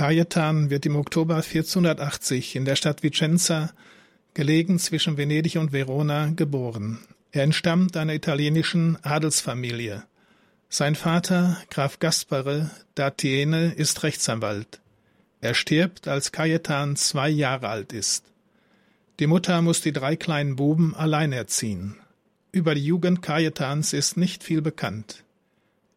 Cajetan wird im Oktober 1480 in der Stadt Vicenza, gelegen zwischen Venedig und Verona, geboren. Er entstammt einer italienischen Adelsfamilie. Sein Vater, Graf Gaspare da Tiene, ist Rechtsanwalt. Er stirbt, als Cajetan zwei Jahre alt ist. Die Mutter muss die drei kleinen Buben allein erziehen. Über die Jugend Cajetans ist nicht viel bekannt.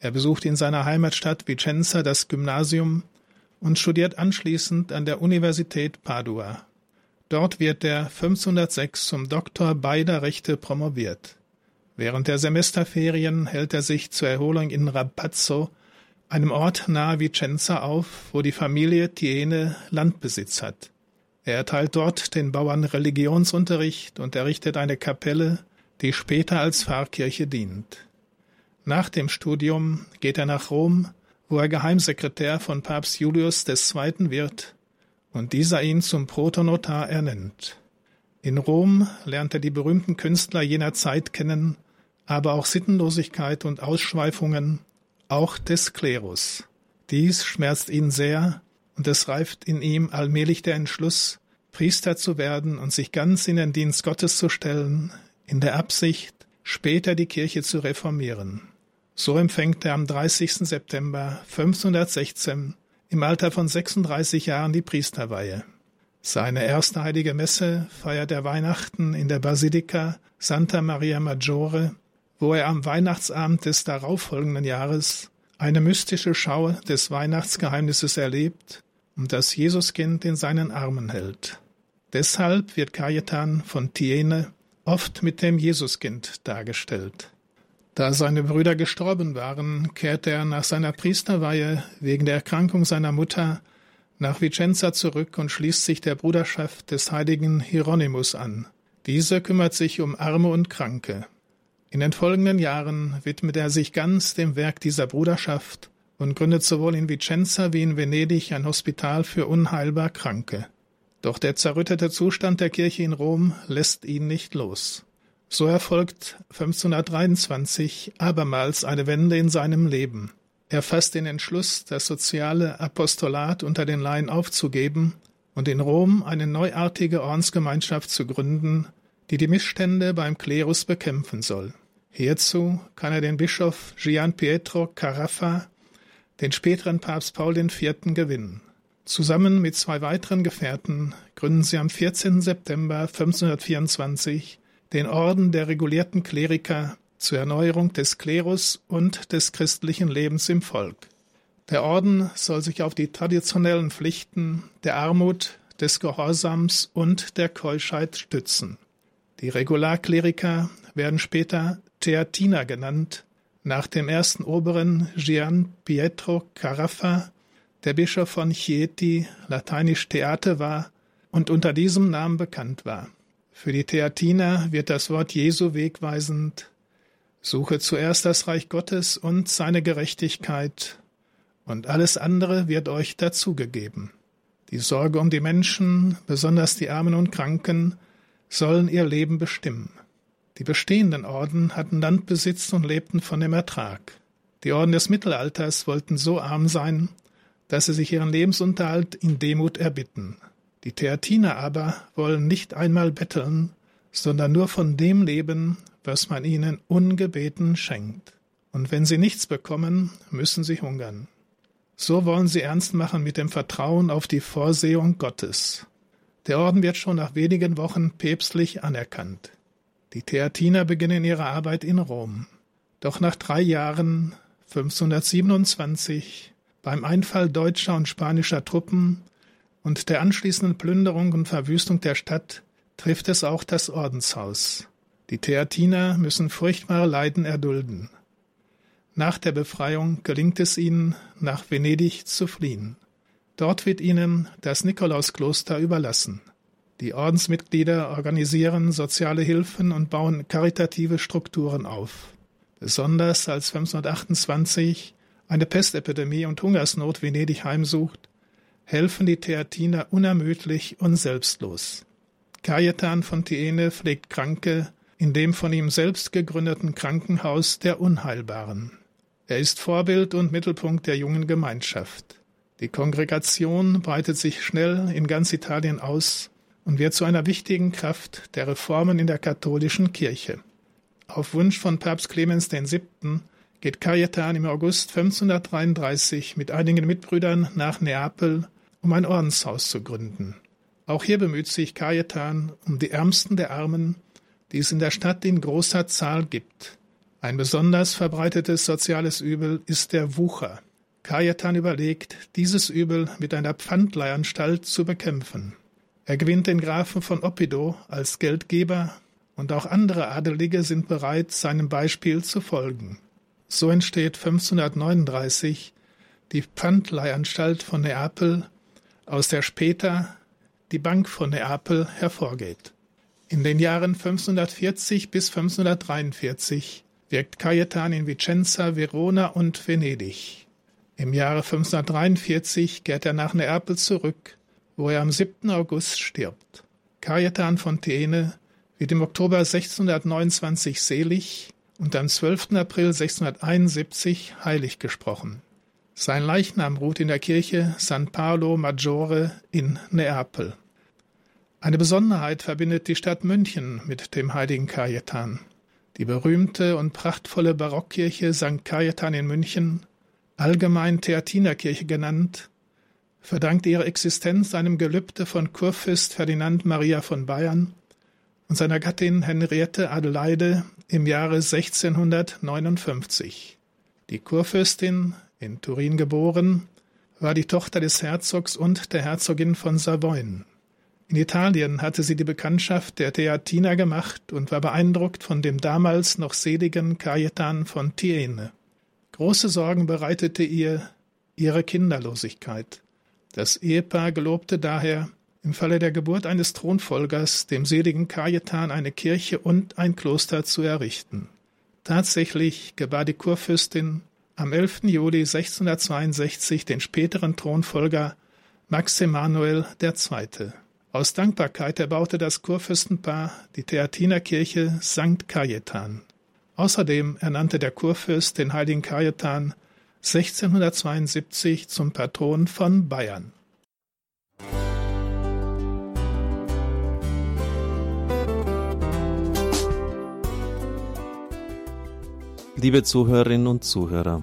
Er besucht in seiner Heimatstadt Vicenza das Gymnasium und studiert anschließend an der Universität Padua. Dort wird er 1506 zum Doktor beider Rechte promoviert. Während der Semesterferien hält er sich zur Erholung in Rapazzo, einem Ort nahe Vicenza, auf, wo die Familie Tiene Landbesitz hat. Er erteilt dort den Bauern Religionsunterricht und errichtet eine Kapelle, die später als Pfarrkirche dient. Nach dem Studium geht er nach Rom, wo er Geheimsekretär von Papst Julius II. wird und dieser ihn zum Protonotar ernennt. In Rom lernt er die berühmten Künstler jener Zeit kennen, aber auch Sittenlosigkeit und Ausschweifungen, auch des Klerus. Dies schmerzt ihn sehr, und es reift in ihm allmählich der Entschluss, Priester zu werden und sich ganz in den Dienst Gottes zu stellen, in der Absicht, später die Kirche zu reformieren. So empfängt er am 30. September 1516 im Alter von 36 Jahren die Priesterweihe. Seine erste heilige Messe feiert er Weihnachten in der Basilika Santa Maria Maggiore, wo er am Weihnachtsabend des darauffolgenden Jahres eine mystische Schau des Weihnachtsgeheimnisses erlebt und das Jesuskind in seinen Armen hält. Deshalb wird Cajetan von Tiene oft mit dem Jesuskind dargestellt. Da seine Brüder gestorben waren, kehrte er nach seiner Priesterweihe wegen der Erkrankung seiner Mutter nach Vicenza zurück und schließt sich der Bruderschaft des heiligen Hieronymus an. Dieser kümmert sich um Arme und Kranke. In den folgenden Jahren widmet er sich ganz dem Werk dieser Bruderschaft und gründet sowohl in Vicenza wie in Venedig ein Hospital für unheilbar Kranke. Doch der zerrüttete Zustand der Kirche in Rom lässt ihn nicht los. So erfolgt 1523 abermals eine Wende in seinem Leben. Er fasst den Entschluss, das soziale Apostolat unter den Laien aufzugeben und in Rom eine neuartige Ordensgemeinschaft zu gründen, die die Missstände beim Klerus bekämpfen soll. Hierzu kann er den Bischof Gian Pietro Caraffa, den späteren Papst Paul IV. gewinnen. Zusammen mit zwei weiteren Gefährten gründen sie am 14. September 1524 den Orden der regulierten Kleriker zur Erneuerung des Klerus und des christlichen Lebens im Volk. Der Orden soll sich auf die traditionellen Pflichten der Armut, des Gehorsams und der Keuschheit stützen. Die Regularkleriker werden später Theatiner genannt, nach dem ersten Oberen Gian Pietro Caraffa, der Bischof von Chieti, lateinisch Theate war und unter diesem Namen bekannt war. Für die Theatiner wird das Wort Jesu wegweisend. Suche zuerst das Reich Gottes und seine Gerechtigkeit, und alles andere wird euch dazugegeben. Die Sorge um die Menschen, besonders die Armen und Kranken, sollen ihr Leben bestimmen. Die bestehenden Orden hatten Landbesitz und lebten von dem Ertrag. Die Orden des Mittelalters wollten so arm sein, dass sie sich ihren Lebensunterhalt in Demut erbitten. Die Theatiner aber wollen nicht einmal betteln, sondern nur von dem leben, was man ihnen ungebeten schenkt. Und wenn sie nichts bekommen, müssen sie hungern. So wollen sie ernst machen mit dem Vertrauen auf die Vorsehung Gottes. Der Orden wird schon nach wenigen Wochen päpstlich anerkannt. Die Theatiner beginnen ihre Arbeit in Rom. Doch nach drei Jahren, 1527, beim Einfall deutscher und spanischer Truppen und der anschließenden Plünderung und Verwüstung der Stadt trifft es auch das Ordenshaus. Die Theatiner müssen furchtbare Leiden erdulden. Nach der Befreiung gelingt es ihnen, nach Venedig zu fliehen. Dort wird ihnen das Nikolauskloster überlassen. Die Ordensmitglieder organisieren soziale Hilfen und bauen karitative Strukturen auf. Besonders als 1528 eine Pestepidemie und Hungersnot Venedig heimsucht, helfen die Theatiner unermüdlich und selbstlos. Cajetan von Thiene pflegt Kranke in dem von ihm selbst gegründeten Krankenhaus der Unheilbaren. Er ist Vorbild und Mittelpunkt der jungen Gemeinschaft. Die Kongregation breitet sich schnell in ganz Italien aus und wird zu einer wichtigen Kraft der Reformen in der katholischen Kirche. Auf Wunsch von Papst Clemens VII. geht Cajetan im August 1533 mit einigen Mitbrüdern nach Neapel, um ein Ordenshaus zu gründen. Auch hier bemüht sich Cajetan um die Ärmsten der Armen, die es in der Stadt in großer Zahl gibt. Ein besonders verbreitetes soziales Übel ist der Wucher. Cajetan überlegt, dieses Übel mit einer Pfandleihanstalt zu bekämpfen. Er gewinnt den Grafen von Oppido als Geldgeber und auch andere Adelige sind bereit, seinem Beispiel zu folgen. So entsteht 1539 die Pfandleihanstalt von Neapel, aus der später die Bank von Neapel hervorgeht. In den Jahren 1540 bis 1543 wirkt Cajetan in Vicenza, Verona und Venedig. Im Jahre 1543 kehrt er nach Neapel zurück, wo er am 7. August stirbt. Cajetan von Thiene wird im Oktober 1629 selig und am 12. April 1671 heilig gesprochen. Sein Leichnam ruht in der Kirche San Paolo Maggiore in Neapel. Eine Besonderheit verbindet die Stadt München mit dem heiligen Cajetan. Die berühmte und prachtvolle Barockkirche St. Cajetan in München, allgemein Theatinerkirche genannt, verdankt ihre Existenz einem Gelübde von Kurfürst Ferdinand Maria von Bayern und seiner Gattin Henriette Adelaide im Jahre 1659. Die Kurfürstin, in Turin geboren, war die Tochter des Herzogs und der Herzogin von Savoyen. In Italien hatte sie die Bekanntschaft der Theatiner gemacht und war beeindruckt von dem damals noch seligen Cajetan von Thiene. Große Sorgen bereitete ihr ihre Kinderlosigkeit. Das Ehepaar gelobte daher, im Falle der Geburt eines Thronfolgers dem seligen Cajetan eine Kirche und ein Kloster zu errichten. Tatsächlich gebar die Kurfürstin am 11. Juli 1662 den späteren Thronfolger Max Emanuel II. Aus Dankbarkeit erbaute das Kurfürstenpaar die Theatinerkirche St. Cajetan. Außerdem ernannte der Kurfürst den heiligen Cajetan 1672 zum Patron von Bayern. Liebe Zuhörerinnen und Zuhörer,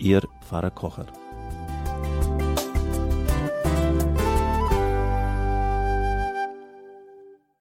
Ihr Pfarrer Kocher.